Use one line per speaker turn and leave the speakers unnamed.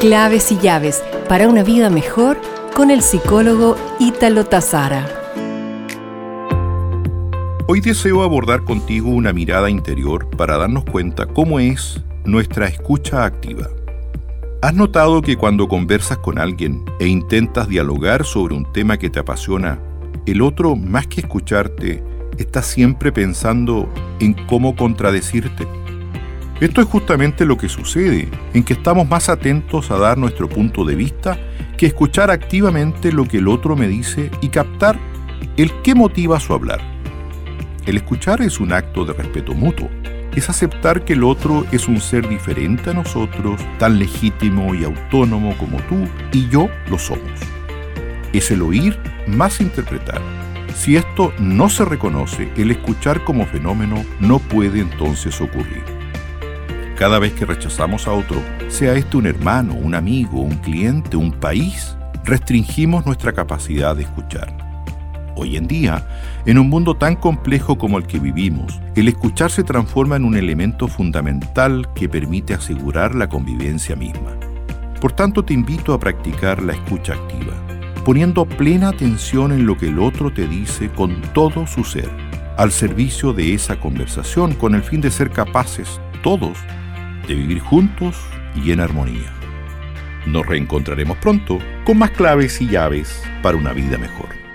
Claves y llaves para una vida mejor con el psicólogo Ítalo Tazara.
Hoy deseo abordar contigo una mirada interior para darnos cuenta cómo es nuestra escucha activa. ¿Has notado que cuando conversas con alguien e intentas dialogar sobre un tema que te apasiona, el otro, más que escucharte, está siempre pensando en cómo contradecirte? Esto es justamente lo que sucede, en que estamos más atentos a dar nuestro punto de vista que escuchar activamente lo que el otro me dice y captar el qué motiva su hablar. El escuchar es un acto de respeto mutuo, es aceptar que el otro es un ser diferente a nosotros, tan legítimo y autónomo como tú y yo lo somos. Es el oír más interpretar. Si esto no se reconoce, el escuchar como fenómeno no puede entonces ocurrir. Cada vez que rechazamos a otro, sea este un hermano, un amigo, un cliente, un país, restringimos nuestra capacidad de escuchar. Hoy en día, en un mundo tan complejo como el que vivimos, el escuchar se transforma en un elemento fundamental que permite asegurar la convivencia misma. Por tanto, te invito a practicar la escucha activa, poniendo plena atención en lo que el otro te dice con todo su ser, al servicio de esa conversación con el fin de ser capaces, todos, de vivir juntos y en armonía. Nos reencontraremos pronto con más claves y llaves para una vida mejor.